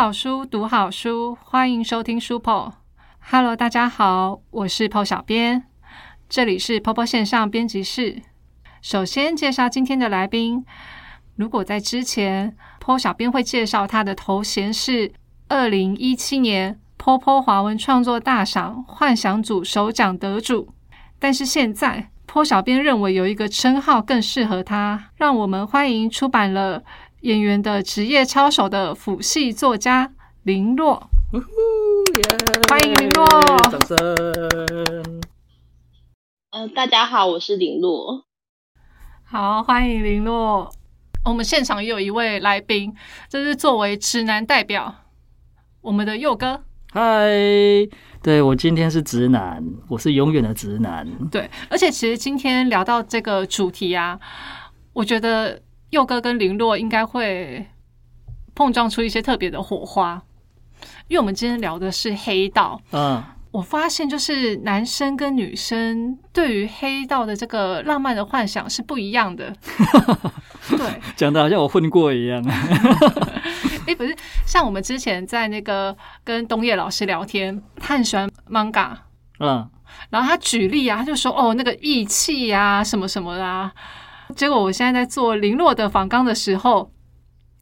好书，读好书，欢迎收听书 po。Hello，大家好，我是 po 小编，这里是 po po 线上编辑室。首先介绍今天的来宾。如果在之前，po 小编会介绍他的头衔是二零一七年 po po 华文创作大赏幻想组首奖得主。但是现在，po 小编认为有一个称号更适合他，让我们欢迎出版了。演员的职业操守的辅系作家林洛，欢迎林洛，掌声。呃，大家好，我是林洛。好，欢迎林洛。我们现场也有一位来宾，这是作为直男代表，我们的佑哥。嗨，对我今天是直男，我是永远的直男。对，而且其实今天聊到这个主题啊，我觉得。佑哥跟林洛应该会碰撞出一些特别的火花，因为我们今天聊的是黑道。嗯，我发现就是男生跟女生对于黑道的这个浪漫的幻想是不一样的。对，讲的好像我混过一样。哎，不是，像我们之前在那个跟东叶老师聊天，他很喜欢 manga。嗯，然后他举例啊，他就说哦，那个义气啊，什么什么啊。结果我现在在做零落的仿钢的时候，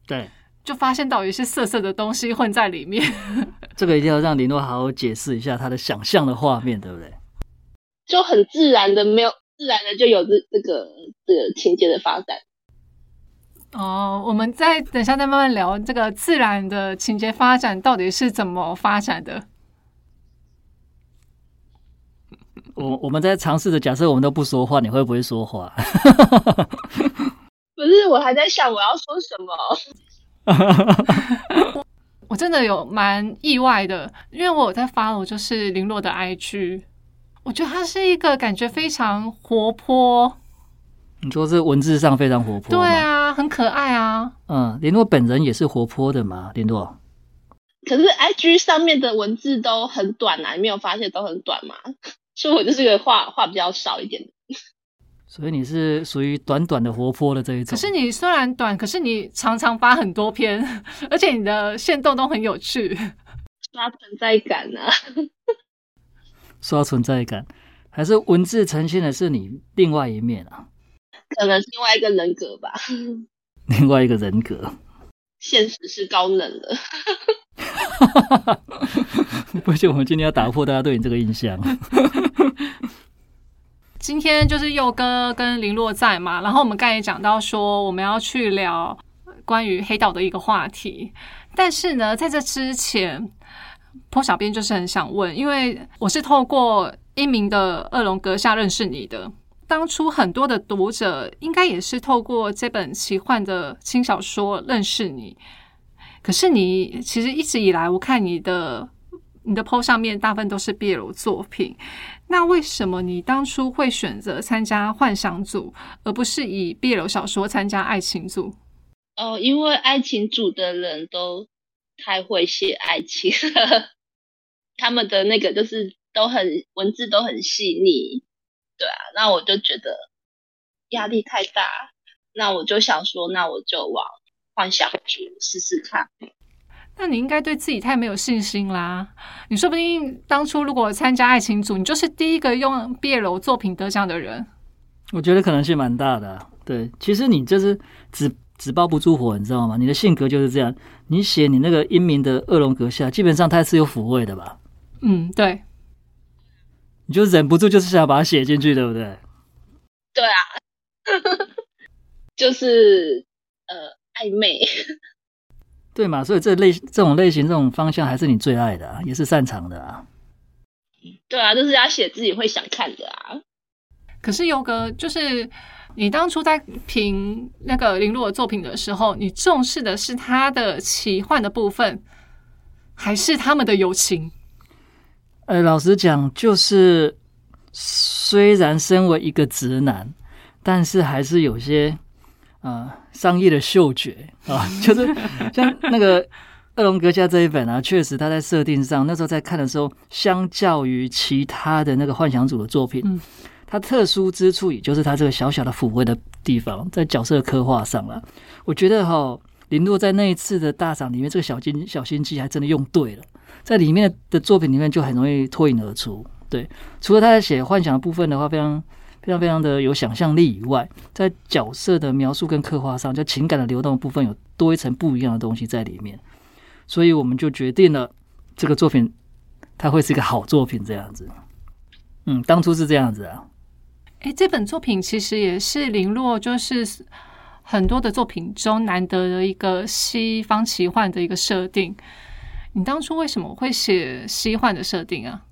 对，就发现到有一些色色的东西混在里面。这个一定要让林洛好好解释一下他的想象的画面，对不对？就很自然的，没有自然的就有这这个这个情节的发展。哦，我们再等下再慢慢聊这个自然的情节发展到底是怎么发展的。我我们在尝试着假设我们都不说话，你会不会说话？不是，我还在想我要说什么。我真的有蛮意外的，因为我有在发我就是林洛的 IG，我觉得他是一个感觉非常活泼。你说是文字上非常活泼？对啊，很可爱啊。嗯，林洛本人也是活泼的嘛，林洛。可是 IG 上面的文字都很短啊，你没有发现都很短吗？所以我就是个话话比较少一点的，所以你是属于短短的活泼的这一种。可是你虽然短，可是你常常发很多篇，而且你的线动都很有趣，刷存在感呢。刷存在感，还是文字呈现的是你另外一面啊？可能是另外一个人格吧。另外一个人格，现实是高冷的。不行，我们今天要打破大家对你这个印象。今天就是佑哥跟林洛在嘛，然后我们刚才讲到说我们要去聊关于黑道的一个话题，但是呢，在这之前，坡小编就是很想问，因为我是透过一名的《恶龙阁下》认识你的，当初很多的读者应该也是透过这本奇幻的轻小说认识你。可是你其实一直以来，我看你的你的 PO 上面大部分都是 BL 作品，那为什么你当初会选择参加幻想组，而不是以 BL 小说参加爱情组？哦，因为爱情组的人都太会写爱情，他们的那个就是都很文字都很细腻，对啊，那我就觉得压力太大，那我就想说，那我就往。幻想去试试看，那你应该对自己太没有信心啦。你说不定当初如果参加爱情组，你就是第一个用毕业楼作品得奖的人。我觉得可能性蛮大的。对，其实你就是纸纸包不住火，你知道吗？你的性格就是这样。你写你那个英明的恶龙阁下，基本上它是有抚慰的吧？嗯，对。你就忍不住就是想要把它写进去，对不对？对啊，就是呃。暧昧，对嘛？所以这类这种类型、这种方向还是你最爱的，也是擅长的啊。对啊，就是要写自己会想看的啊。可是优哥，就是你当初在评那个林洛的作品的时候，你重视的是他的奇幻的部分，还是他们的友情？呃，老实讲，就是虽然身为一个直男，但是还是有些。啊，商业的嗅觉啊，就是像那个《恶龙阁下》这一本啊，确实他在设定上，那时候在看的时候，相较于其他的那个幻想组的作品，嗯，它特殊之处也就是它这个小小的抚慰的地方，在角色刻画上了。我觉得哈，林洛在那一次的大赏里面，这个小金小心机还真的用对了，在里面的作品里面就很容易脱颖而出。对，除了他在写幻想的部分的话，非常非常非常的有想象力以外，在角色的描述跟刻画上，就情感的流动部分有多一层不一样的东西在里面，所以我们就决定了这个作品它会是一个好作品这样子。嗯，当初是这样子啊。哎，这本作品其实也是林洛就是很多的作品中难得的一个西方奇幻的一个设定。你当初为什么会写西幻的设定啊？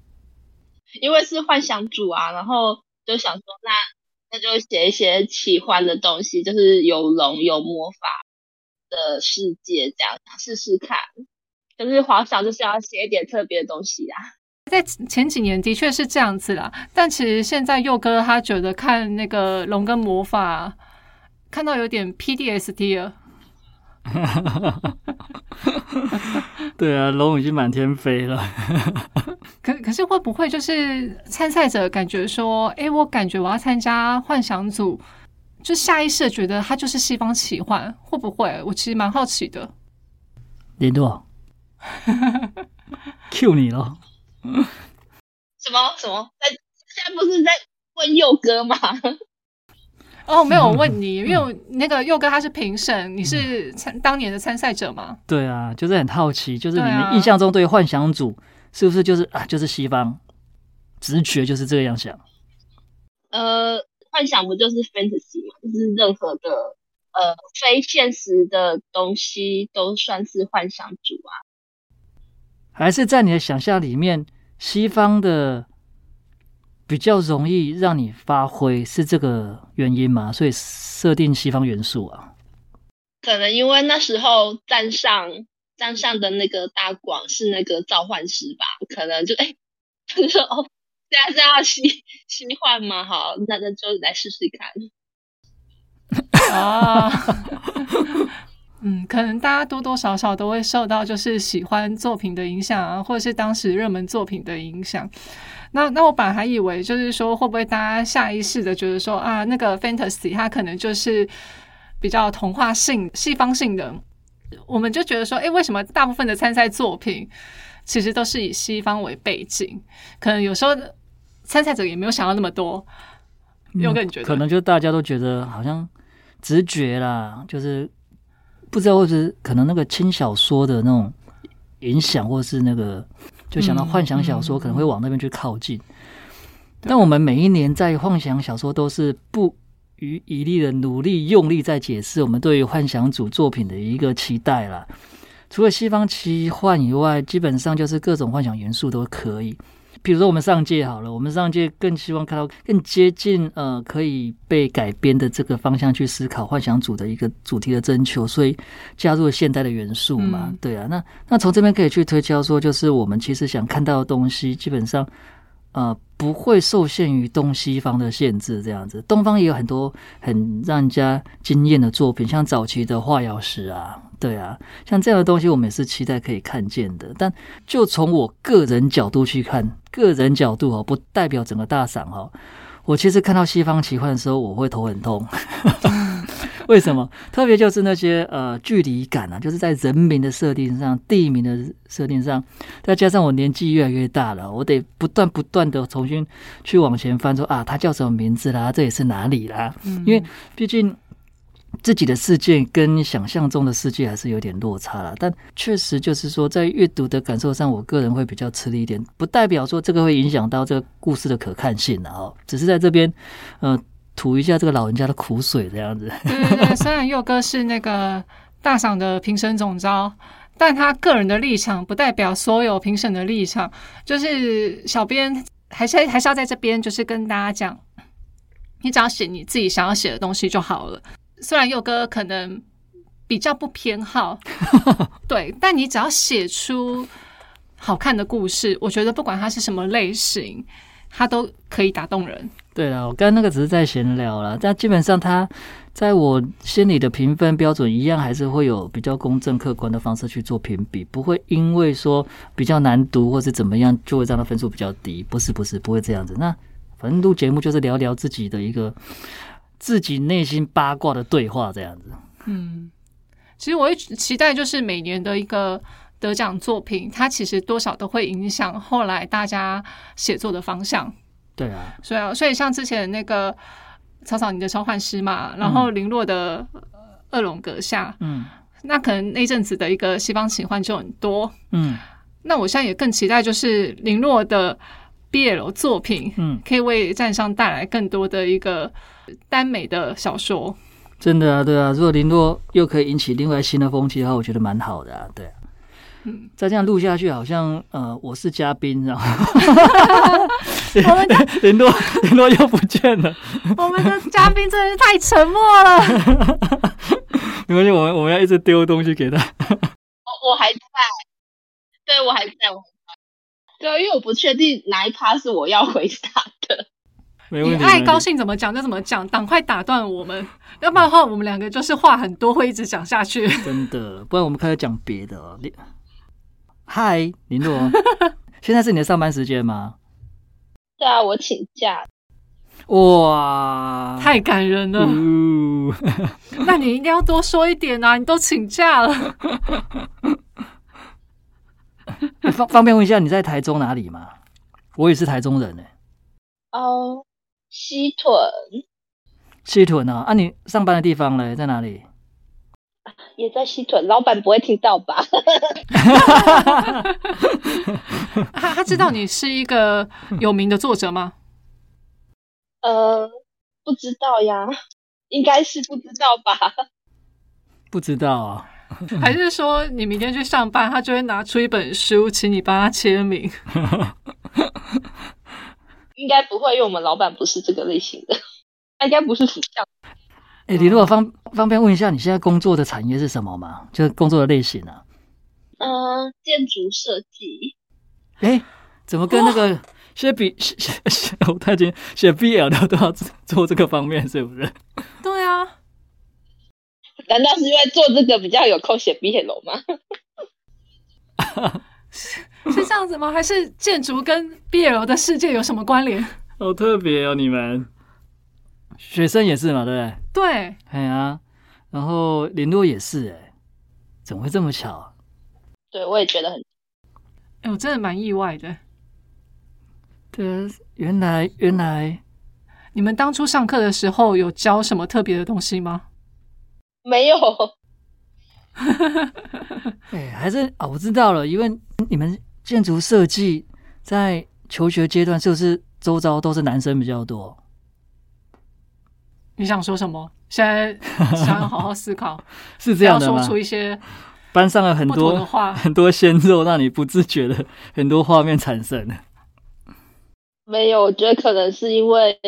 因为是幻想主啊，然后就想说，那那就写一些奇幻的东西，就是有龙有魔法的世界，这样试试看。就是华想就是要写一点特别的东西啊。在前几年的确是这样子啦，但其实现在佑哥他觉得看那个龙跟魔法，看到有点 PDSD 了。对啊，龙已经满天飞了。可可是会不会就是参赛者感觉说，哎，我感觉我要参加幻想组，就下意识觉得它就是西方奇幻，会不会？我其实蛮好奇的。林诺，Q 你了。什么什么？在现在不是在问佑哥吗？哦，没有我问 你，因为那个佑哥他是评审，你是参当年的参赛者吗？对啊，就是很好奇，就是你们印象中对幻想组是不是就是啊，就是西方直觉就是这样想？呃，幻想不就是 fantasy 吗？就是任何的呃非现实的东西都算是幻想组啊？还是在你的想象里面，西方的？比较容易让你发挥，是这个原因吗？所以设定西方元素啊？可能因为那时候站上站上的那个大广是那个召唤师吧？可能就哎，就说哦，现在是要西西换吗？好，那那就来试试看。啊，嗯，可能大家多多少少都会受到就是喜欢作品的影响啊，或者是当时热门作品的影响。那那我本来还以为就是说会不会大家下意识的觉得说啊那个 fantasy 它可能就是比较童话性西方性的，我们就觉得说哎为什么大部分的参赛作品其实都是以西方为背景？可能有时候参赛者也没有想到那么多，有个你觉得？可能就大家都觉得好像直觉啦，就是不知道或者可能那个轻小说的那种影响，或是那个。就想到幻想小说可能会往那边去靠近，但我们每一年在幻想小说都是不遗余力的努力用力在解释我们对于幻想组作品的一个期待啦。除了西方奇幻以外，基本上就是各种幻想元素都可以。比如说我们上届好了，我们上届更希望看到更接近呃可以被改编的这个方向去思考幻想组的一个主题的征求，所以加入了现代的元素嘛，对啊，那那从这边可以去推敲说，就是我们其实想看到的东西，基本上。呃，不会受限于东西方的限制，这样子，东方也有很多很让人家惊艳的作品，像早期的画药师啊，对啊，像这样的东西，我们也是期待可以看见的。但就从我个人角度去看，个人角度哦，不代表整个大赏哦。我其实看到西方奇幻的时候，我会头很痛。为什么？特别就是那些呃距离感啊，就是在人名的设定上、地名的设定上，再加上我年纪越来越大了，我得不断不断的重新去往前翻，说啊，他叫什么名字啦？这也是哪里啦？因为毕竟自己的世界跟想象中的世界还是有点落差了。但确实就是说，在阅读的感受上，我个人会比较吃力一点，不代表说这个会影响到这个故事的可看性的哦。只是在这边，呃。吐一下这个老人家的苦水，这样子。对对对，虽然佑哥是那个大赏的评审总招，但他个人的立场不代表所有评审的立场。就是小编还是还是要在这边，就是跟大家讲，你只要写你自己想要写的东西就好了。虽然佑哥可能比较不偏好，对，但你只要写出好看的故事，我觉得不管它是什么类型，它都可以打动人。对了，我刚刚那个只是在闲聊了，但基本上他在我心里的评分标准一样，还是会有比较公正客观的方式去做评比，不会因为说比较难读或是怎么样，就会让他分数比较低。不是不是，不会这样子。那反正录节目就是聊聊自己的一个自己内心八卦的对话这样子。嗯，其实我会期待，就是每年的一个得奖作品，它其实多少都会影响后来大家写作的方向。对啊，所以啊，所以像之前那个草草你的召唤师嘛，然后林洛的呃恶龙阁下，嗯那可能那阵子的一个西方奇幻就很多。嗯那我现在也更期待，就是林洛的 BL 作品，嗯，可以为站上带来更多的一个耽美的小说。真的啊，对啊，如果林洛又可以引起另外新的风气的话，我觉得蛮好的啊，对啊。嗯，再这样录下去，好像呃，我是嘉宾，然后 我们的林洛林洛又不见了，我们的嘉宾真的是太沉默了。没关系，我们我们要一直丢东西给他。我我还在，对我还在，我还在。对啊，因为我不确定哪一趴是我要回答的。你没问题，没问题爱高兴怎么讲就怎么讲，赶快打断我们，要不然的话，我们两个就是话很多，会一直讲下去。真的，不然我们开始讲别的哦。林嗨，林洛，现在是你的上班时间吗？对啊，我请假。哇，太感人了，呜 那你一定要多说一点啊！你都请假了，方方便问一下你在台中哪里吗？我也是台中人呢，哦，西屯西屯啊。啊，你上班的地方嘞在哪里？也在西屯，老板不会听到吧？他他知道你是一个有名的作者吗？呃，不知道呀，应该是不知道吧？不知道啊。还是说你明天去上班，他就会拿出一本书，请你帮他签名？应该不会，因为我们老板不是这个类型的，他应该不是腐向。哎、你如果方方便问一下，你现在工作的产业是什么吗？就是工作的类型啊？嗯、建筑设计。哎、怎么跟那个写笔写写写，我太经写 BL 的都要做这个方面，是不是？对啊，难道是因为做这个比较有空写 BL 吗？是 是这样子吗？还是建筑跟 BL 的世界有什么关联？好特别哦，你们学生也是嘛，对不对？对，哎呀，然后林洛也是，哎，怎么会这么巧？对，我也觉得很哎，我真的蛮意外的。对啊，原来原来你们当初上课的时候有教什么特别的东西吗？没有。哎，还是啊、我知道了，因为你们建筑设计在求学阶段是不是周遭都是男生比较多？你想说什么？现在想要好好思考，是这样的吗？出一些班上了很多话。很多鲜肉，让你不自觉的很多画面产生。没有，我觉得可能是因为，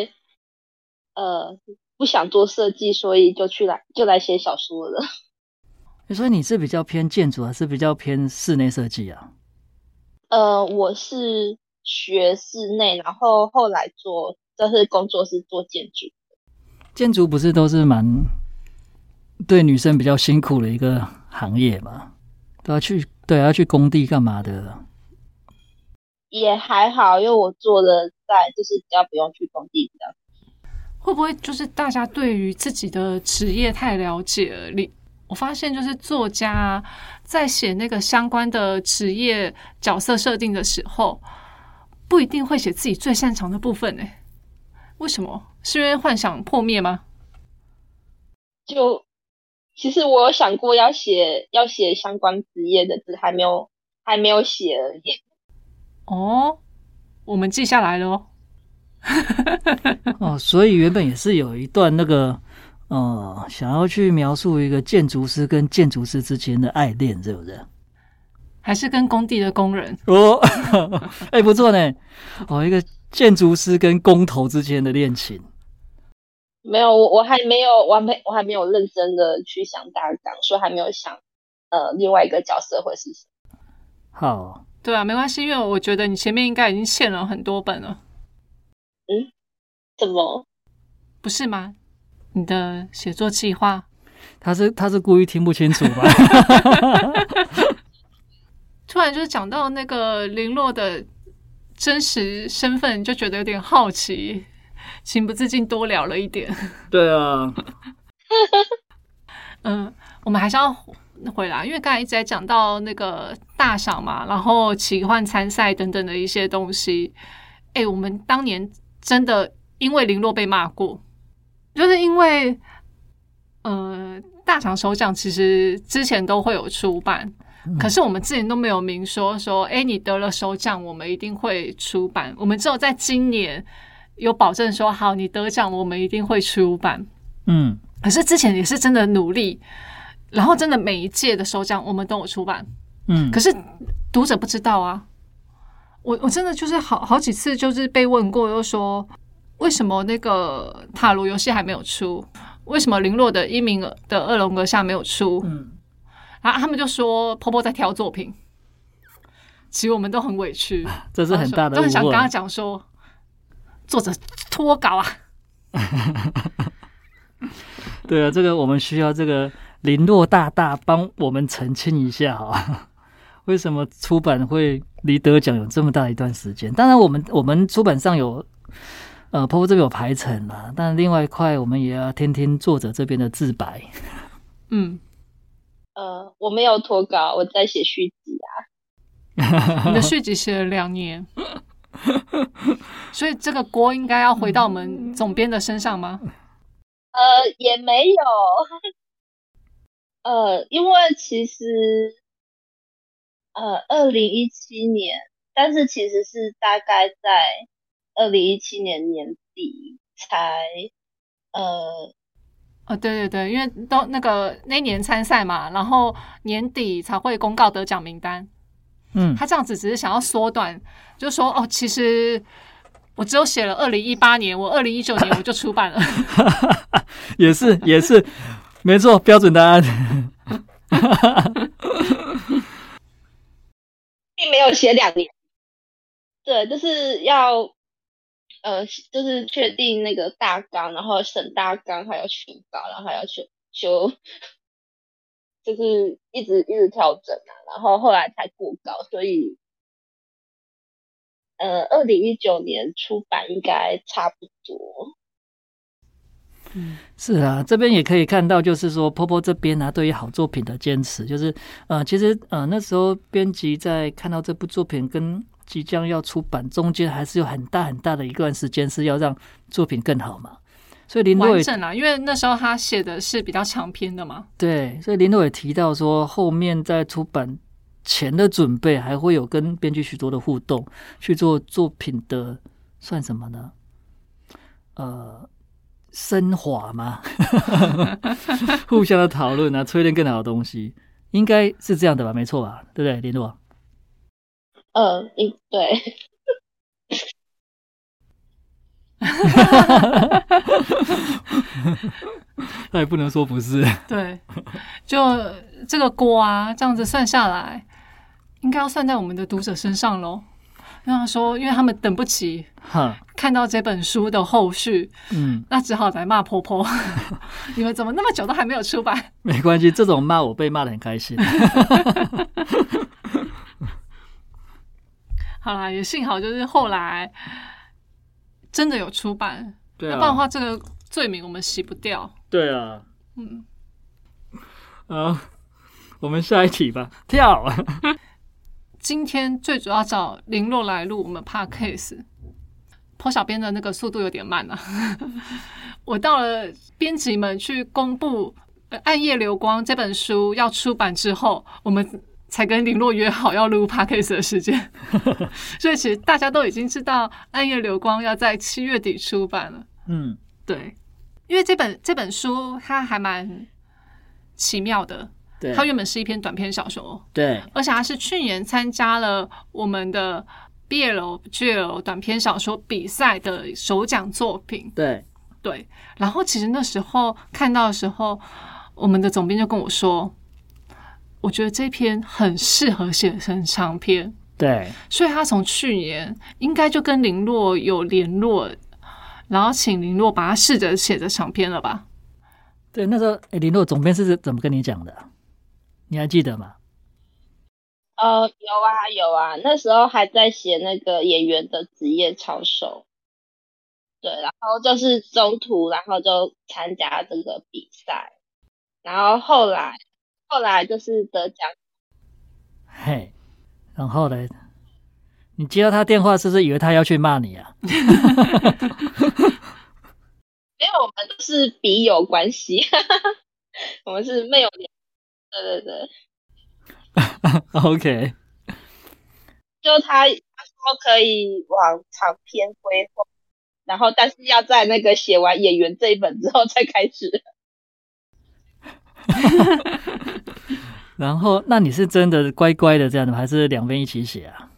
呃，不想做设计，所以就去来就来写小说了。所以你是比较偏建筑，还是比较偏室内设计啊？呃，我是学室内，然后后来做就是工作是做建筑。建筑不是都是蛮对女生比较辛苦的一个行业嘛？都要去对，要去工地干嘛的？也还好，因为我做的在就是比较不用去工地，比较会不会就是大家对于自己的职业太了解了？你我发现就是作家啊在写那个相关的职业角色设定的时候，不一定会写自己最擅长的部分呢、为什么？是因为幻想破灭吗？就其实我有想过要写要写相关职业的，只是还没有还没有写而已。哦，我们记下来了哦。哦，所以原本也是有一段那个呃，想要去描述一个建筑师跟建筑师之间的爱恋，是不是？还是跟工地的工人，哦，哎、不错呢。哦，一个建筑师跟工头之间的恋情。没有，我我还没有，我还没我还没有认真的去想大纲，所以还没有想呃另外一个角色会是谁。好，对啊，没关系，因为我觉得你前面应该已经献了很多本了，嗯怎么？不是吗？你的写作计划，他是他是故意听不清楚吧？突然就是讲到那个零落的真实身份，就觉得有点好奇，情不自禁多聊了一点。对啊，嗯，我们还是要回来，因为刚才一直在讲到那个大赏嘛，然后奇幻参赛等等的一些东西。哎，我们当年真的因为林洛被骂过，就是因为呃大赏首奖其实之前都会有出版，可是我们之前都没有明说说，哎，你得了首奖，我们一定会出版。我们只有在今年有保证说，好，你得奖，我们一定会出版。嗯，可是之前也是真的努力，然后真的每一届的首奖我们都有出版，嗯，可是读者不知道啊。我我真的就是好好几次就是被问过，又说为什么那个塔罗游戏还没有出？为什么零落的一名的恶龙阁下没有出？嗯，然后他们就说婆婆在挑作品，其实我们都很委屈，这是很大的都很想跟他讲说，作者脱稿啊。对啊，这个我们需要这个林洛大大帮我们澄清一下啊，为什么出版会离得奖有这么大一段时间？当然，我们我们出版上有呃，婆婆这边有排程啦，但另外一块我们也要听听作者这边的自白。嗯，呃，我没有脱稿，我在写续集啊。你的续集写了两年，所以这个锅应该要回到我们总编的身上吗？呃，也没有。呃，因为其实，呃，二零一七年，但是其实是大概在二零一七年年底才，呃，哦，对对对，因为都那个那年参赛嘛，然后年底才会公告得奖名单。嗯，他这样子只是想要缩短，就是说哦，其实我只有写了二零一八年，我二零一九年我就出版了。也是也是，没错，标准答案。并没有写两年。对，就是要，呃，就是确定那个大纲，然后审大纲，还要修稿，然后还要修修，就是一直一直调整啊，然后后来才过稿，所以，呃，二零一九年出版应该差不多。是啊，这边也可以看到，就是说婆婆这边呢、对于好作品的坚持，就是呃，其实呃那时候编辑在看到这部作品跟即将要出版中间，还是有很大很大的一段时间是要让作品更好嘛。所以林诺也完整啊，因为那时候他写的是比较长篇的嘛。对，所以林诺也提到说，后面在出版前的准备，还会有跟编剧许多的互动，去做作品的算什么呢？呃，升华吗？互相的讨论啊，淬炼更好的东西，应该是这样的吧？没错吧？对不对，林洛？呃，应对，那也不能说不是。对，就这个锅啊，这样子算下来，应该要算在我们的读者身上喽。那他说，因为他们等不及哈，看到这本书的后续，嗯，那只好来骂婆婆，你们怎么那么久都还没有出版？没关系，这种骂我被骂的很开心。好啦，也幸好就是后来真的有出版，对要不然的话，这个罪名我们洗不掉。对啊，嗯，啊，我们下一题吧，跳。今天最主要找林洛来录我们 podcast，坡小编的那个速度有点慢啊。我到了编辑们去公布呃《暗夜流光》这本书要出版之后，我们才跟林洛约好要录 podcast 的时间。所以其实大家都已经知道《暗夜流光》要在七月底出版了。嗯，对，因为这本这本书它还蛮奇妙的，对，它原本是一篇短篇小说，对，而且它是去年参加了我们的 BL GL 短篇小说比赛的首奖作品。对，对，然后其实那时候看到的时候，我们的总编就跟我说，我觉得这篇很适合写成长篇，对，所以他从去年应该就跟林洛有联络，然后请林洛把他试着写成长篇了吧？对。那时候，诶林洛总编是怎么跟你讲的？你还记得吗？呃，有啊有啊，那时候还在写那个演员的职业操守，对，然后就是中途，然后就参加这个比赛，然后后来后来就是得奖，嘿，然后呢？你接到他电话，是不是以为他要去骂你啊？因为我们都是笔友关系，我们是没有联，对对对，OK，就他他说可以往长篇规划，然后但是要在那个写完演员这一本之后再开始。然后那你是真的乖乖的这样的吗，还是两边一起写啊？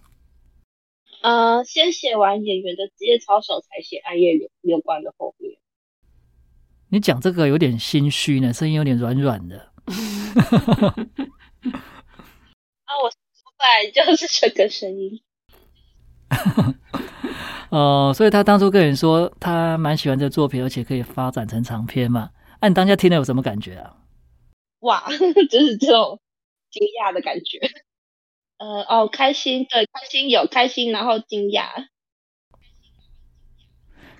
呃，先写完演员的职业操守，才写暗夜流流光的后面。你讲这个有点心虚呢，声音有点软软的。啊，我出来就是这个声音。哦，所以他当初跟你说他蛮喜欢这作品，而且可以发展成长篇嘛？那、你当下听了有什么感觉啊？哇，就是这种惊讶的感觉。呃，哦，开心，对，开心有开心，然后惊讶。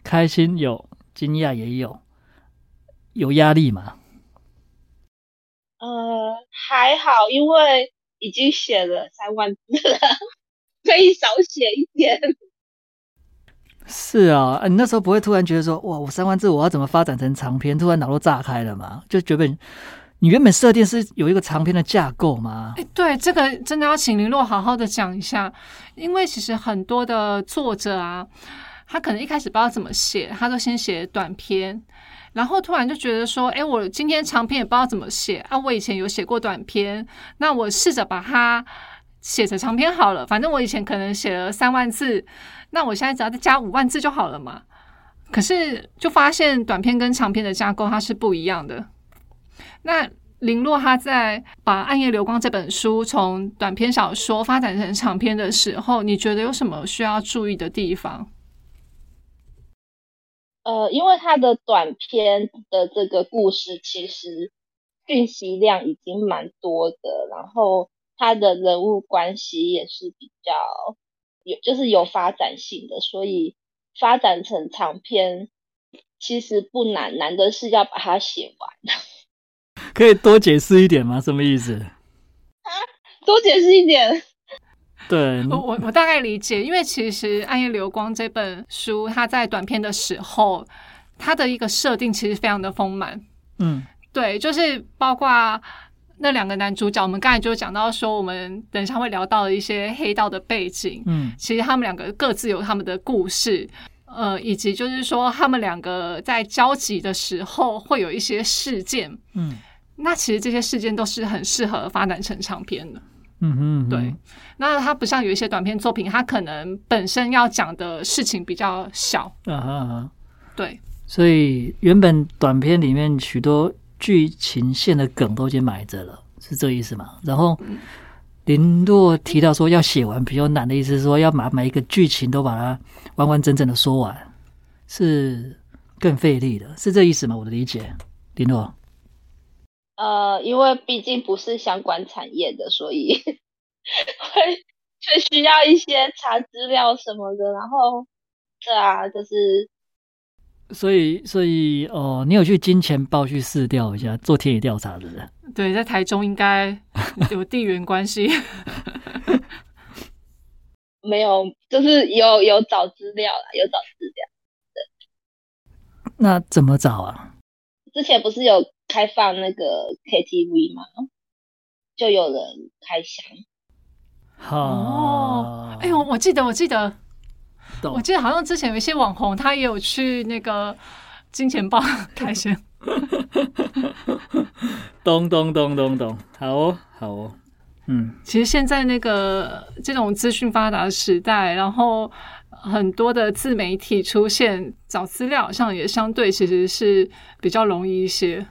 开心有，惊讶也有，有压力吗？呃，还好，因为已经写了三万字了，可以少写一点。是啊，啊你那时候不会突然觉得说，哇，我三万字我要怎么发展成长篇？突然脑都炸开了嘛？就觉得你原本设定是有一个长篇的架构吗？哎，对，这个真的要请林洛好好的讲一下，因为其实很多的作者啊，他可能一开始不知道怎么写，他都先写短篇，然后突然就觉得说，哎，我今天长篇也不知道怎么写啊，我以前有写过短篇，那我试着把它写成长篇好了，反正我以前可能写了三万字，那我现在只要再加五万字就好了嘛。可是就发现短篇跟长篇的架构它是不一样的。那林洛他在把《暗夜流光》这本书从短篇小说发展成长篇的时候，你觉得有什么需要注意的地方？呃，因为他的短篇的这个故事其实讯息量已经蛮多的，然后他的人物关系也是比较有，就是有发展性的，所以发展成长篇其实不难，难的是要把它写完。可以多解释一点吗？什么意思？多解释一点。对，我我我大概理解，因为其实《暗夜流光》这本书，它在短片的时候，它的一个设定其实非常的丰满。嗯对，就是包括那两个男主角，我们刚才就讲到说，我们等一下会聊到的一些黑道的背景，嗯其实他们两个各自有他们的故事，呃，以及就是说他们两个在交集的时候会有一些事件，嗯那其实这些事件都是很适合发展成长篇的。嗯哼，对，那它不像有一些短篇作品，它可能本身要讲的事情比较小，嗯哼。对，所以原本短片里面许多剧情线的梗都已经埋着了，是这意思吗？然后林若提到说要写完比较难的意思是说要把每一个剧情都把它完完整整的说完，是更费力的，是这意思吗？我的理解，林洛。呃，因为毕竟不是相关产业的，所以 会会需要一些查资料什么的。然后，对啊，就是所以，所以哦，你有去金钱豹去试调一下，做田野调查的人。对，在台中应该有地缘关系。没有，就是有有找资料啦，有找资料。那怎么找啊？之前不是有开放那个 KTV 嘛？就有人开箱。好，哦，哎呦，我记得，我记得，我记得好像之前有一些网红，他也有去那个金钱豹开箱。咚咚咚咚咚，好哦，好哦，嗯，其实现在那个这种资讯发达的时代，然后很多的自媒体出现，找资料好像也相对其实是比较容易一些。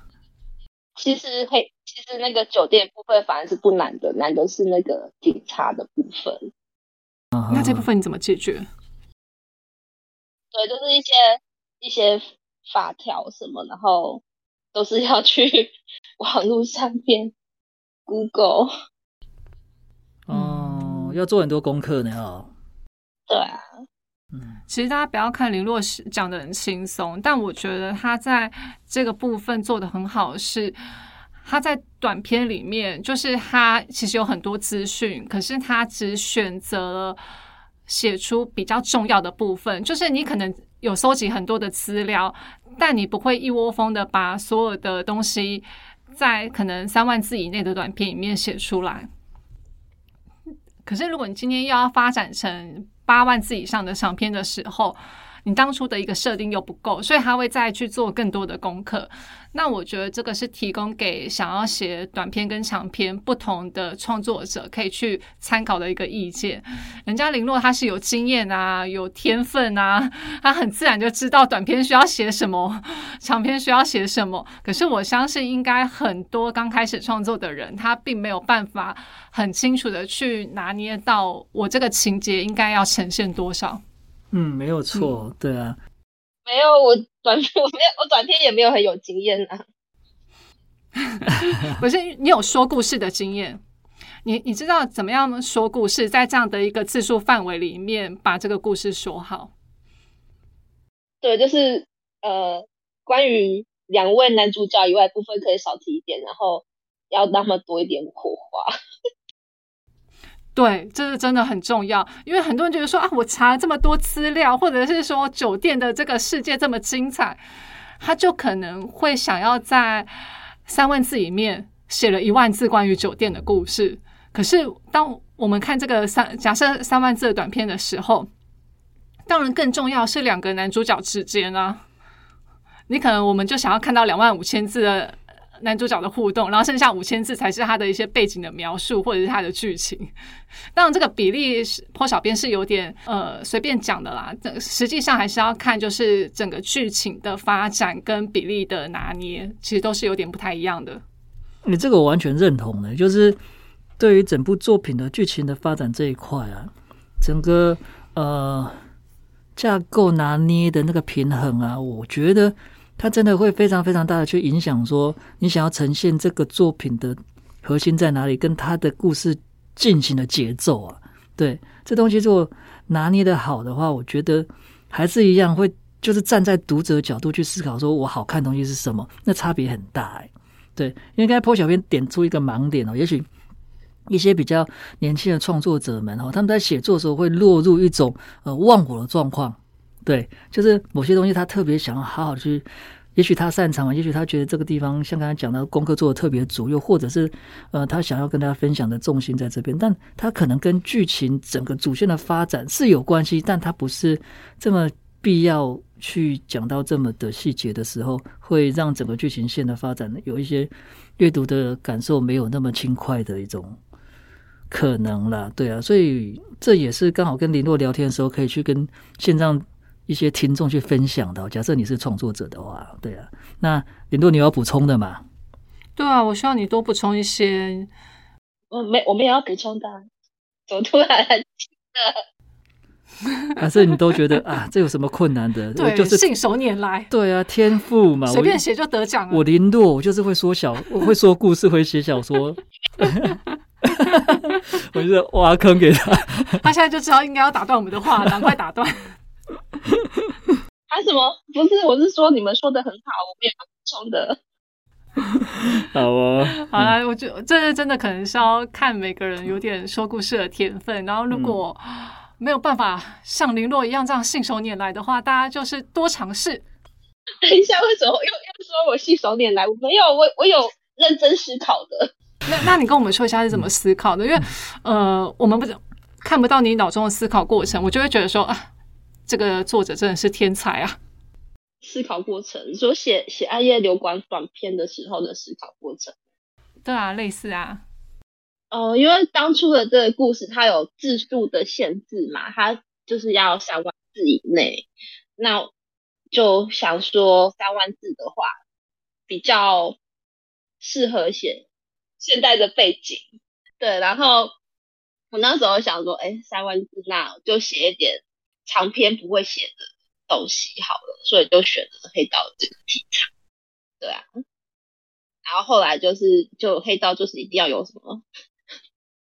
其实嘿，其实那个酒店部分反而是不难的，难的是那个警察的部分。那这部分你怎么解决？对，就是一些一些法条什么，然后都是要去 网络上面 Google。哦，要做很多功课呢哦。对啊，嗯其实大家不要看林洛讲的很轻松，但我觉得他在这个部分做的很好是，他在短片里面，就是他其实有很多资讯，可是他只选择了写出比较重要的部分。就是你可能有收集很多的资料，但你不会一窝蜂的把所有的东西在可能三万字以内的短片里面写出来。可是如果你今天又要发展成八万字以上的长篇的时候，你当初的一个设定又不够，所以他会再去做更多的功课。那我觉得这个是提供给想要写短篇跟长篇不同的创作者可以去参考的一个意见。人家林洛他是有经验啊，有天分啊，他很自然就知道短篇需要写什么，长篇需要写什么。可是我相信，应该很多刚开始创作的人，他并没有办法很清楚的去拿捏到我这个情节应该要呈现多少。嗯，没有错，对啊，没有我短片，我没有我短片也没有很有经验啊。不是你有说故事的经验，你你知道怎么样说故事，在这样的一个字数范围里面把这个故事说好。对，就是呃，关于两位男主角以外部分可以少提一点，然后要那么多一点火花。对，这是真的很重要，因为很多人觉得说啊，我查了这么多资料，或者是说酒店的这个世界这么精彩，他就可能会想要在三万字里面写了一万字关于酒店的故事。可是，当我们看这个三假设三万字的短片的时候，当然更重要是两个男主角之间啊，你可能我们就想要看到两万五千字的。男主角的互动，然后剩下五千字才是他的一些背景的描述或者是他的剧情。当然，这个比例是破小编是有点呃随便讲的啦。这实际上还是要看就是整个剧情的发展跟比例的拿捏，其实都是有点不太一样的。你这个我完全认同的，就是对于整部作品的剧情的发展这一块啊，整个呃架构拿捏的那个平衡啊，我觉得。它真的会非常非常大的去影响，说你想要呈现这个作品的核心在哪里，跟它的故事进行的节奏啊，对，这东西如果拿捏的好的话，我觉得还是一样会就是站在读者角度去思考，说我好看东西是什么，那差别很大哎，对，因为刚才坡小编点出一个盲点哦，也许一些比较年轻的创作者们哦，他们在写作的时候会落入一种呃忘我的状况。对，就是某些东西他特别想要好好去，也许他擅长，也许他觉得这个地方像刚才讲的功课做的特别足，又或者是呃他想要跟大家分享的重心在这边，但他可能跟剧情整个主线的发展是有关系，但他不是这么必要去讲到这么的细节的时候，会让整个剧情线的发展有一些阅读的感受没有那么轻快的一种可能了。对啊，所以这也是刚好跟林洛聊天的时候可以去跟线上。一些听众去分享的，假设你是创作者的话，对啊，那林多你要补充的嘛？对啊，我希望你多补充一些。我没，我们也要补充的。怎么突然的？还是你都觉得啊，这有什么困难的？对，就是信手拈来。对啊，天赋嘛，随便写就得奖。我林诺，我就是会说小，我会说故事，会写小说。我就是挖坑给他，他现在就知道应该要打断我们的话，赶快打断。还什么？不是，我是说你们说的很好，我们也补充的。好啊，好了，我觉得这是真的，可能是要看每个人有点说故事的天分。然后，如果没有办法像林洛一样这样信手拈来的话，大家就是多尝试。等一下，为什么又又说我信手拈来？我没有，我我有认真思考的。那那你跟我们说一下是怎么思考的？因为呃，我们不看不到你脑中的思考过程，我就会觉得说啊。这个作者真的是天才啊！思考过程，说写写《暗夜流光》短篇的时候的思考过程。对啊，类似啊。哦，因为当初的这个故事它有字数的限制嘛，它就是要三万字以内。那就想说三万字的话，比较适合写现代的背景。对，然后我那时候想说，哎，三万字，那就写一点。长篇不会写的东西好了，所以就选了黑道这个题材。对啊，然后后来就是就黑道就是一定要有什么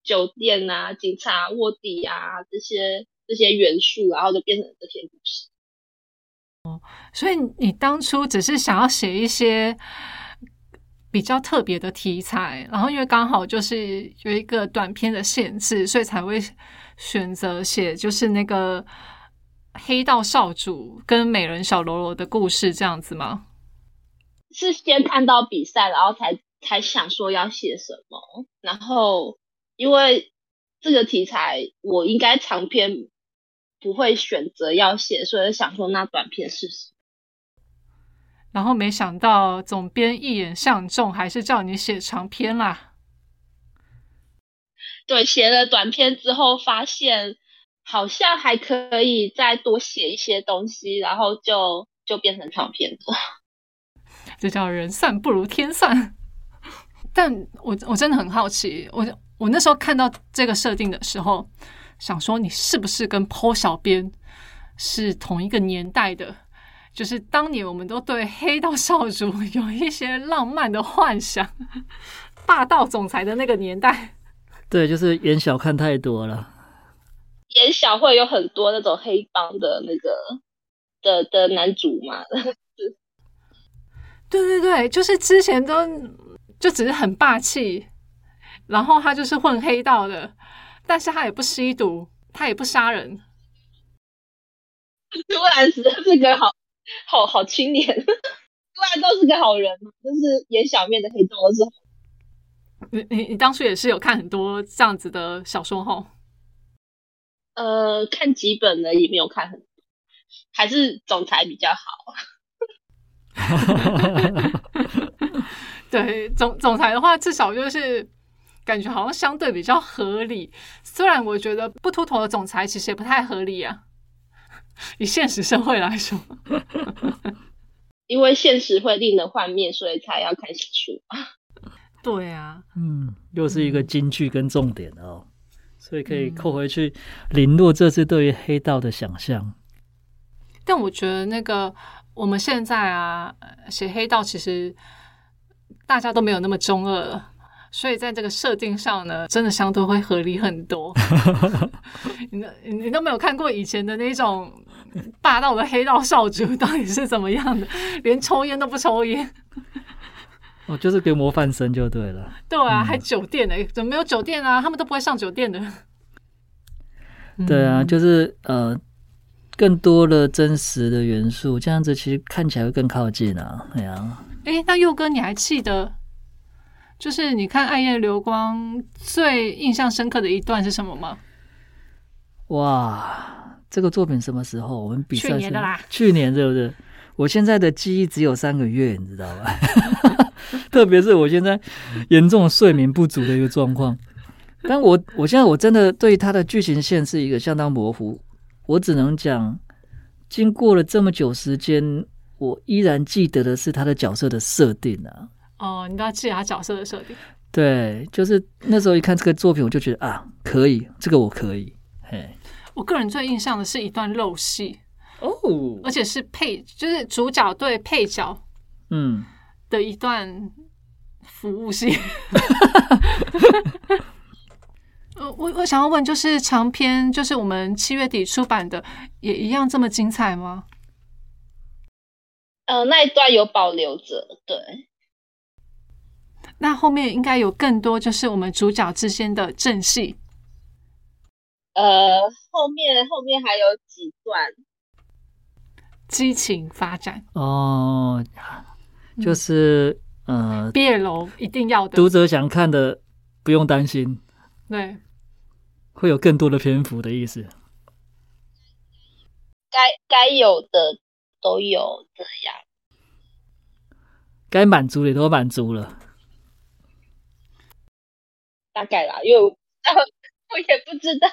酒店啊、警察卧底啊这些这些元素，然后就变成这篇故事。哦，所以你当初只是想要写一些比较特别的题材，然后因为刚好就是有一个短片的限制，所以才会选择写就是那个黑道少主跟美人小喽啰的故事这样子吗？是先看到比赛，然后才才想说要写什么，然后因为这个题材我应该长篇不会选择要写，所以想说那短篇试试。然后没想到总编一眼相中，还是叫你写长篇啦。对，写了短篇之后，发现好像还可以再多写一些东西，然后就就变成长篇了。这叫人算不如天算。但我我真的很好奇，我我那时候看到这个设定的时候，想说你是不是跟 PO 小编是同一个年代的？就是当年我们都对黑道少主有一些浪漫的幻想，霸道总裁的那个年代。对，就是眼小看太多了。演小会有很多那种黑帮的那个的的男主嘛。对对对，就是之前都就只是很霸气，然后他就是混黑道的，但是他也不吸毒，他也不杀人。突然是这个好。好好青年，突然都是个好人就是演小面的黑道都是。你你你当初也是有看很多这样子的小说哈？呃，看几本呢，也没有看很多，还是总裁比较好。对，总总裁的话，至少就是感觉好像相对比较合理。虽然我觉得不秃头的总裁其实也不太合理啊。以现实社会来说，因为现实会令人幻灭，所以才要看小说。对啊，嗯，又是一个金句跟重点哦，所以可以扣回去林诺这次对于黑道的想象。但我觉得那个我们现在啊写黑道，其实大家都没有那么中二了。所以在这个设定上呢，真的相对会合理很多。你你你都没有看过以前的那种霸道的黑道少主到底是怎么样的，连抽烟都不抽烟。哦，就是给模范生就对了。对啊，还酒店呢？怎么没有酒店啊？他们都不会上酒店的。对啊，就是呃，更多的真实的元素，这样子其实看起来会更靠近啊。哎呀，哎，那佑哥，你还记得？就是你看《暗夜流光》最印象深刻的一段是什么吗？哇，这个作品什么时候？我们比赛去年的啦，去年对不对？我现在的记忆只有三个月，你知道吧？特别是我现在严重睡眠不足的一个状况。但我我现在我真的对他的剧情线是一个相当模糊。我只能讲，经过了这么久时间，我依然记得的是他的角色的设定啊。哦，你都要记他角色的设定。对，就是那时候一看这个作品，我就觉得啊，可以，这个我可以。嘿，我个人最印象的是一段漏戏哦，而且是配，就是主角对配角，嗯，的一段服务戏。呃，我我想要问，就是长篇，就是我们七月底出版的，也一样这么精彩吗？呃，那一段有保留着，对。那后面应该有更多，就是我们主角之间的正戏。呃，后面后面还有几段激情发展哦，就是呃，毕业楼一定要的，读者想看的不用担心，对，会有更多的篇幅的意思。该该有的都有这样，该满足的都满足了。大概啦，因为我 我也不知道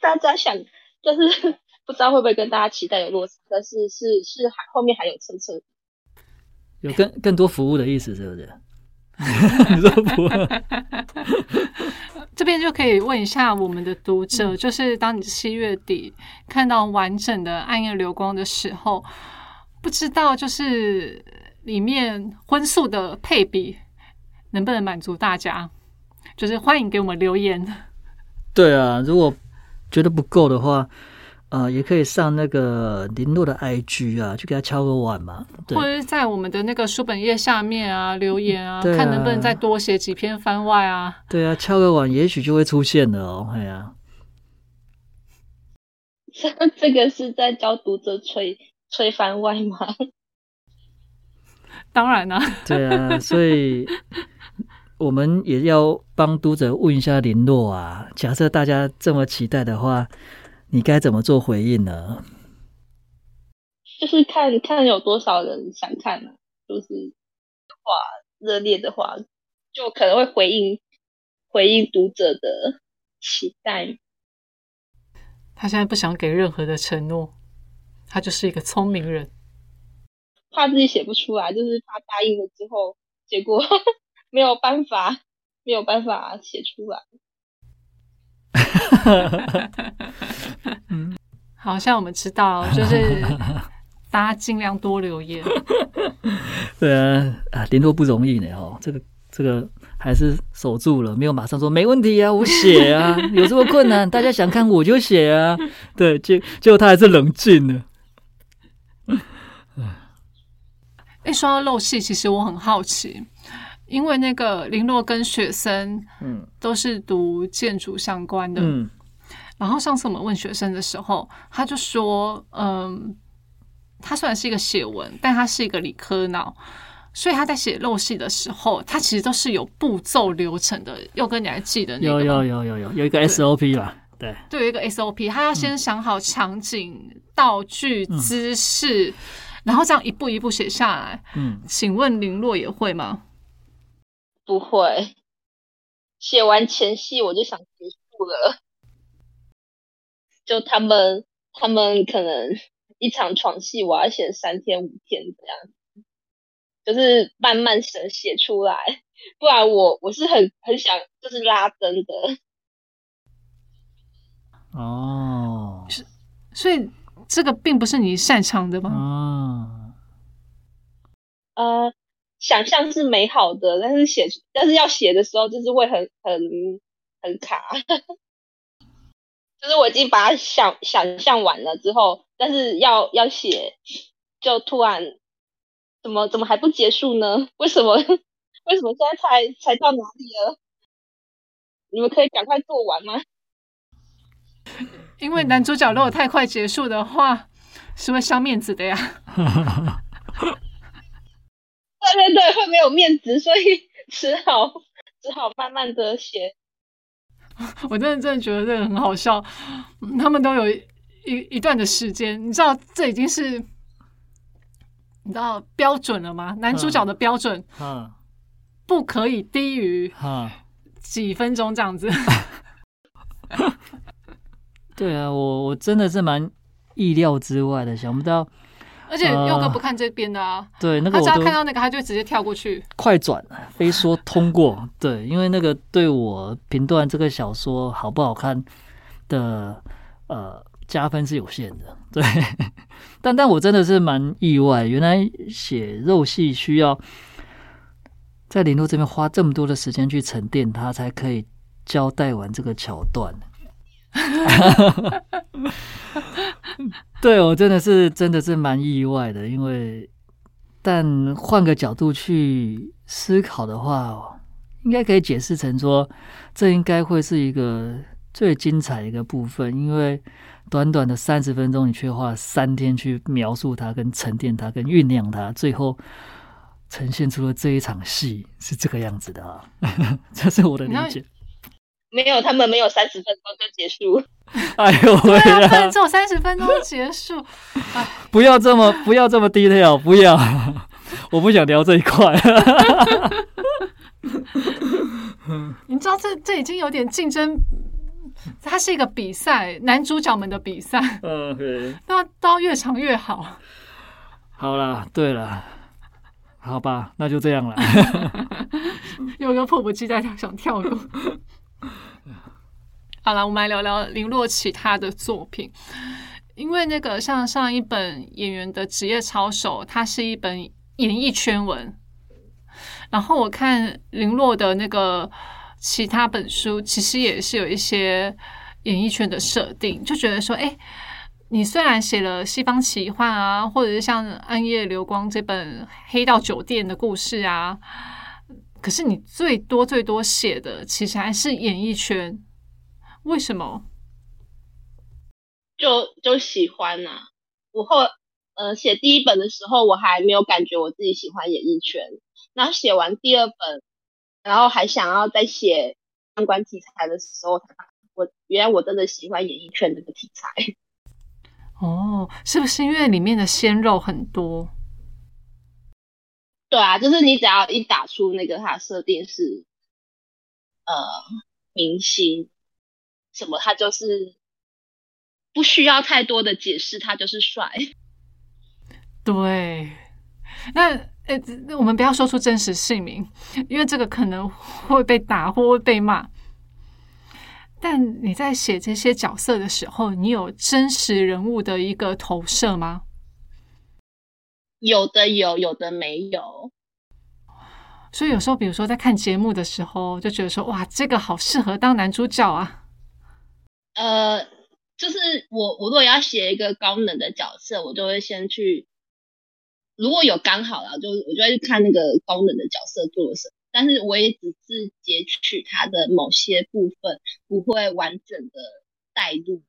大家想，就是不知道会不会跟大家期待有落差，但是是是还后面还有车车，有更更多服务的意思是不是？你说服这边就可以问一下我们的读者，就是当你七月底看到完整的《暗夜流光》的时候，不知道就是里面荤素的配比能不能满足大家？就是欢迎给我们留言。对啊，如果觉得不够的话，呃，也可以上那个林诺的 IG 啊，去给他敲个碗嘛。对或，者是在我们的那个书本页下面啊留言啊，对啊看能不能再多写几篇番外啊。对啊，敲个碗，也许就会出现了哦。哎呀、这个是在教读者吹吹番外吗？当然啦、对啊，所以我们也要帮读者问一下林诺啊。假设大家这么期待的话，你该怎么做回应呢？就是看看有多少人想看啊，就是话热烈的话，就可能会回应回应读者的期待。他现在不想给任何的承诺，他就是一个聪明人。怕自己写不出来，就是怕答应了之后，结果 没有办法，没有办法写出来。好像我们知道，就是大家尽量多留言。对啊，啊，联络不容易呢哦，这个这个还是守住了，没有马上说没问题啊，我写啊，有这么困难，大家想看我就写啊，对，结结果他还是冷静了，哎，说到漏戏，其实我很好奇，因为那个林洛跟雪森嗯都是读建筑相关的，嗯然后上次我们问学生的时候，他就说，嗯，他虽然是一个写文，但他是一个理科脑，所以他在写漏戏的时候，他其实都是有步骤流程的。佑哥，你还记得那个？有有有有有有一个 SOP 吧，对，对，有一个 SOP，他要先想好场景、道具、姿势，然后这样一步一步写下来。嗯，请问林洛也会吗？不会，写完前戏我就想结束了。就他们，他们可能一场床戏我要写三天五天这样子，就是慢慢写写出来，不然我我是很很想就是拉灯的，哦，所以这个并不是你擅长的吗？啊，呃，想象是美好的，但是写但是要写的时候就是会很很很卡。就是我已经把它想想象完了之后，但是要要写，就突然怎么怎么还不结束呢？为什么为什么现在才才到哪里了？你们可以赶快做完吗？因为男主角如果太快结束的话，是会伤面子的呀。对对对，会没有面子，所以只好只好慢慢的写。我真的真的觉得这个很好笑，嗯他们都有一一一段的时间，你知道这已经是你知道标准了吗？男主角的标准嗯不可以低于哈，几分钟这样子。对啊，我我真的是蛮意料之外的，想不到，而且佑哥不看这边的啊，对那个他只要看到那个他就直接跳过去。快转非说通过，对，因为那个对我评断这个小说好不好看的呃加分是有限的，对，但但我真的是蛮意外，原来写肉戏需要在林路这边花这么多的时间去沉淀他，才可以交代完这个桥段。对我真的是真的是蛮意外的，因为但换个角度去思考的话，应该可以解释成说，这应该会是一个最精彩的一个部分，因为短短的三十分钟，你却花了三天去描述它、跟沉淀它、跟酝酿它，最后呈现出了这一场戏是这个样子的啊，这是我的理解。没有，他们没有三十分钟就结束。哎呦喂对啊，不呀能！只有三十分钟结束。不要这么不要这么 detail，不要，我不想聊这一块。你知道这这已经有点竞争，它是一个比赛，男主角们的比赛，嗯，对。那刀越长越好。好啦，对了，好吧，那就这样了。有个迫不及待想跳过。好了，我们来聊聊林洛其他的作品，因为那个像上一本《演员的职业操守》，它是一本演艺圈文，然后我看林洛的那个其他本书，其实也是有一些演艺圈的设定，就觉得说，哎、你虽然写了西方奇幻啊，或者是像《暗夜流光》这本黑道酒店的故事啊，可是你最多最多写的其实还是演艺圈，为什么？就就喜欢呐、我后呃写第一本的时候，我还没有感觉我自己喜欢演艺圈。然后写完第二本，然后还想要再写相关题材的时候，我原来我真的喜欢演艺圈这个题材。哦，是不是因为里面的鲜肉很多？对啊，就是你只要一打出那个它设定是呃明星什么，他就是不需要太多的解释，他就是帅。对，那呃，我们不要说出真实姓名，因为这个可能会被打或会被骂。但你在写这些角色的时候，你有真实人物的一个投射吗？有的有，有的没有。所以有时候，比如说在看节目的时候，就觉得说，哇，这个好适合当男主角啊。呃，就是我我如果要写一个高能的角色，我就会先去，如果有刚好了，就我就会去看那个高能的角色做了什么。但是我也只是截取他的某些部分，不会完整的带入。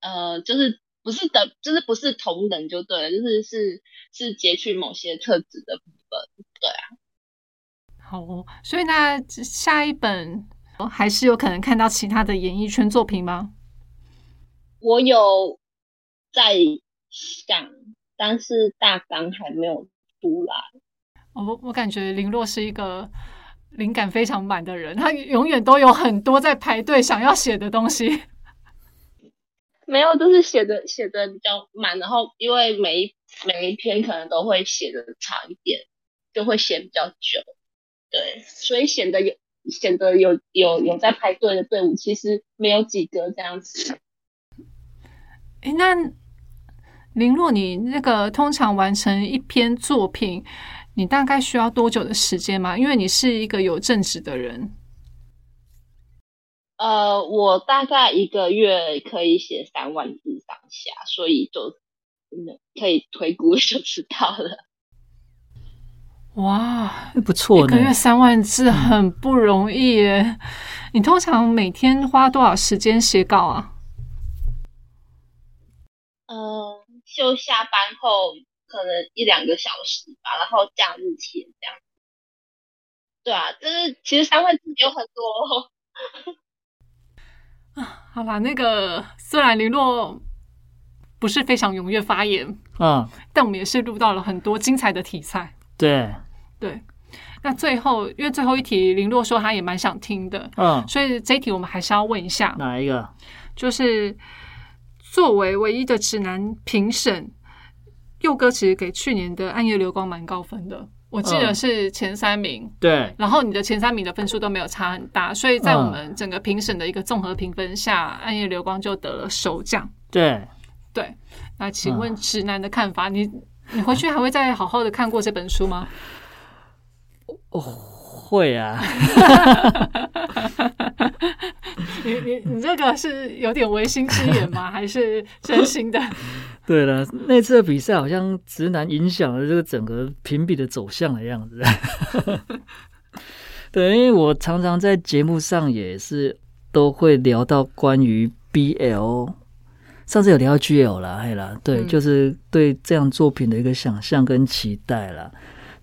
呃，就是不是的，就是不是同等就对了，就是是是截取某些特质的部分，对啊。好，所以那下一本还是有可能看到其他的演艺圈作品吗？我有在想，但是大纲还没有出来。我我感觉林洛是一个灵感非常满的人，他永远都有很多在排队想要写的东西。没有，就是写的写的比较满，然后因为每一每一篇可能都会写的长一点，就会写比较久。对，所以显得有显得有有有在排队的队伍，其实没有几个这样子。诶，那林若，你那个通常完成一篇作品，你大概需要多久的时间吗？因为你是一个有正职的人。呃，我大概一个月可以写三万字上下，所以就嗯可以推估就知道了。哇，不错一个。月三万字很不容易耶！你通常每天花多少时间写稿啊？嗯，就下班后可能一两个小时吧，然后假日写这样。对啊，就是其实三万字有很多哦。好吧，那个虽然林洛不是非常踊跃发言，嗯，但我们也是录到了很多精彩的题材。对，对，那最后因为最后一题林洛说他也蛮想听的，嗯，所以这一题我们还是要问一下，哪一个？就是作为唯一的直男评审，佑哥其实给去年的《暗夜流光》蛮高分的，我记得嗯。是前三名。对，然后你的前三名的分数都没有差很大，所以在嗯。我们整个评审的一个综合评分下，暗夜流光》就得了首奖。对，对，那请嗯。问直男的看法，你你回去还会再好好的看过这本书吗？会啊，你你你这个是有点违心之言吗？还是真心的？对了，那次的比赛好像直男影响了这个整个评比的走向的样子。对，因为我常常在节目上也是都会聊到关于 BL，上次有聊到 GL 啦，嘿啦，对，嗯就是对这样作品的一个想象跟期待啦。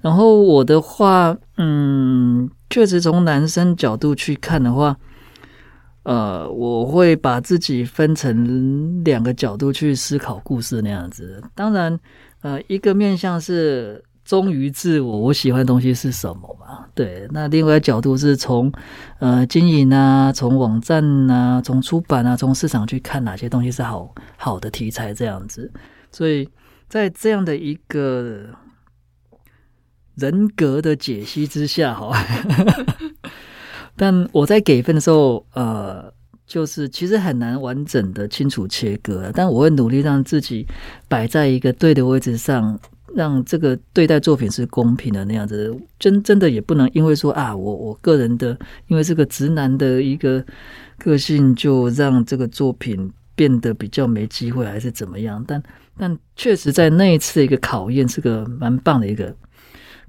然后我的话，嗯，确实从男生角度去看的话，呃，我会把自己分成两个角度去思考故事那样子。当然，呃，一个面向是忠于自我，我喜欢的东西是什么嘛？对，那另外一个角度是从呃经营啊，从网站啊，从出版啊，从市场去看哪些东西是好好的题材这样子。所以在这样的一个人格的解析之下，哈，但我在给分的时候，呃，就是其实很难完整的清楚切割，但我会努力让自己摆在一个对的位置上，让这个对待作品是公平的那样子。真真的也不能因为说啊，我我个人的因为这个直男的一个个性，就让这个作品变得比较没机会，还是怎么样？但但确实在那一次的一个考验，是个蛮棒的一个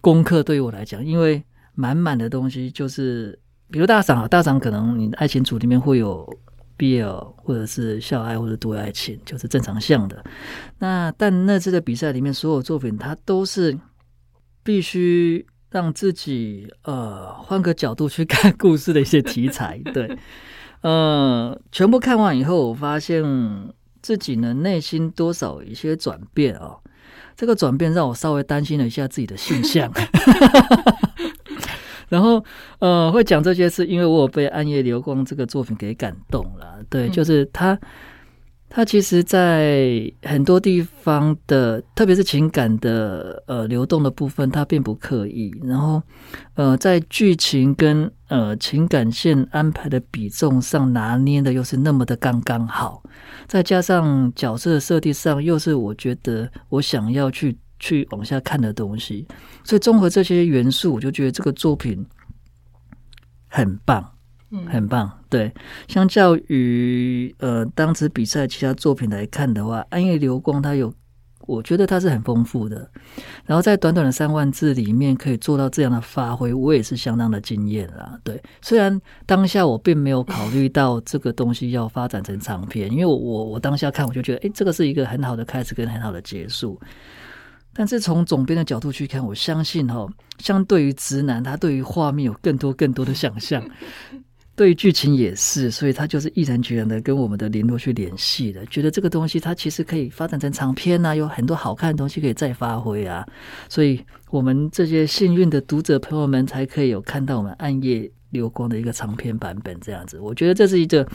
功课，对于我来讲，因为满满的东西，就是比如大赏啊，大赏可能你的爱情组里面会有 BL 或者是校爱或者多爱情，就是正常向的。那但那次的比赛里面，所有作品它都是必须让自己呃换个角度去 看故事的一些题材，对。呃，全部看完以后，我发现自己呢内心多少一些转变啊。这个转变让我稍微担心了一下自己的性向。然后，呃，会讲这些是因为我有被《暗夜流光》这个作品给感动了。对，就是他。他其实，在很多地方的，特别是情感的呃流动的部分，他并不刻意。然后，呃，在剧情跟呃情感线安排的比重上拿捏的又是那么的刚刚好，再加上角色设定上又是我觉得我想要去去往下看的东西，所以综合这些元素，我就觉得这个作品很棒。嗯，很棒。对，相较于呃当时比赛其他作品来看的话，《暗夜流光》它有，我觉得它是很丰富的。然后在短短的三万字里面可以做到这样的发挥，我也是相当的惊艳啦。对，虽然当下我并没有考虑到这个东西要发展成长篇，因为我我我当下看我就觉得，哎，这个是一个很好的开始跟很好的结束。但是从总编的角度去看，我相信哈，相对于直男，他对于画面有更多更多的想象。对于剧情也是，所以他就是毅然决然的跟我们的联络去联系的，觉得这个东西它其实可以发展成长篇啊，有很多好看的东西可以再发挥啊，所以我们这些幸运的读者朋友们才可以有看到我们暗夜。流光的一个长篇版本，这样子，我觉得这是一个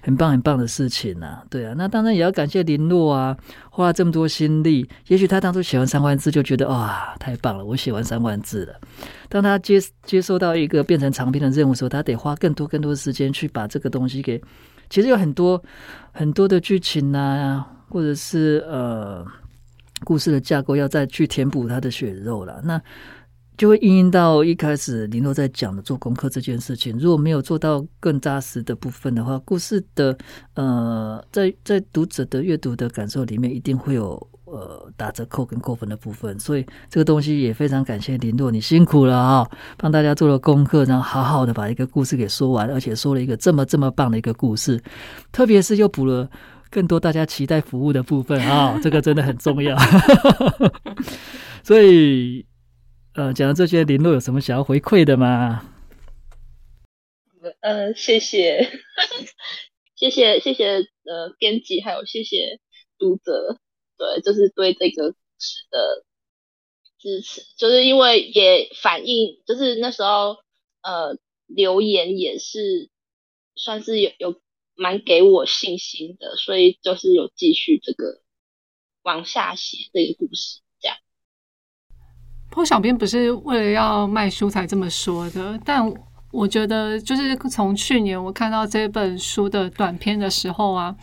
很棒很棒的事情呐。对啊，那当然也要感谢林诺啊，花了这么多心力。也许他当初写完三万字就觉得哇，太棒了，我写完三万字了。当他接接收到一个变成长篇的任务的时候，他得花更多更多的时间去把这个东西给。其实有很多很多的剧情啊，或者是呃故事的架构，要再去填补他的血肉了。那。就会应用到一开始林诺在讲的做功课这件事情。如果没有做到更扎实的部分的话，故事的呃，在在读者的阅读的感受里面，一定会有呃打折扣跟扣分的部分。所以这个东西也非常感谢林诺，你辛苦了啊，帮大家做了功课，然后好好的把一个故事给说完，而且说了一个这么这么棒的一个故事，特别是又补了更多大家期待服务的部分啊，这个真的很重要。所以。呃，讲到这些，林露有什么想要回馈的吗？呃，谢谢，谢谢，谢谢，呃，编辑，还有谢谢读者，对，就是对这个的支持，就是因为也反映，就是那时候呃留言也是算是有有蛮给我信心的，所以就是有继续这个往下写这个故事。破小编不是为了要卖书才这么说的，但我觉得就是从去年我看到这本书的短片的时候啊，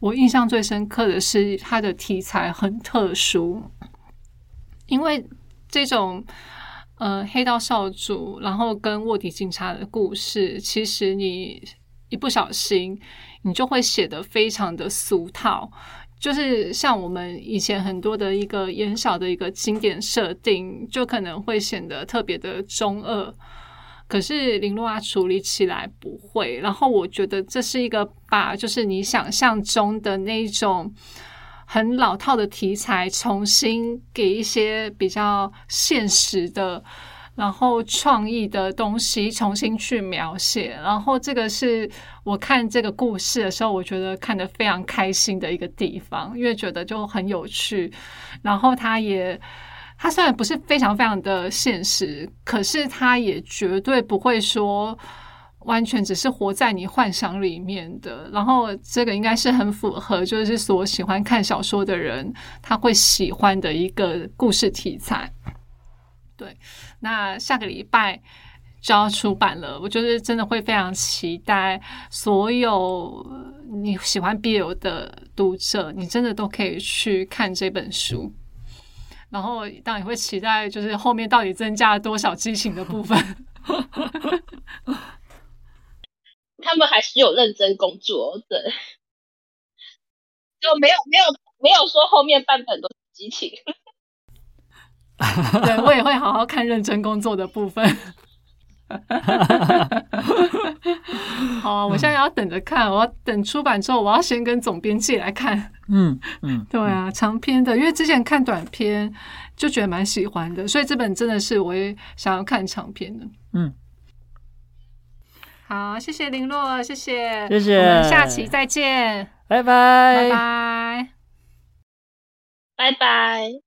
我印象最深刻的是它的题材很特殊，因为这种呃黑道少主，然后跟卧底警察的故事，其实你一不小心，你就会写的非常的俗套。就是像我们以前很多的一个言小的一个经典设定，就可能会显得特别的中二。可是林洛阿处理起来不会。然后我觉得这是一个把就是你想象中的那种很老套的题材，重新给一些比较现实的。然后创意的东西重新去描写，然后这个是我看这个故事的时候，我觉得看得非常开心的一个地方，因为觉得就很有趣。然后它也，它虽然不是非常非常的现实，可是它也绝对不会说完全只是活在你幻想里面的。然后这个应该是很符合，就是所喜欢看小说的人他会喜欢的一个故事题材。对，那下个礼拜就要出版了，我就是真的会非常期待，所有你喜欢 BL 的读者，你真的都可以去看这本书。然后当然也会期待，就是后面到底增加了多少激情的部分。他们还是有认真工作，对。就没有没有没有说后面半本都是激情。对我也会好好看认真工作的部分。好啊，我现在要等着看，我要等出版之后，我要先跟总编辑来看。嗯嗯，对啊，长篇的，因为之前看短篇就觉得蛮喜欢的，所以这本真的是我也想要看长篇的。嗯，好，谢谢林洛，谢谢，谢谢我们下期再见，拜拜拜。拜。拜拜。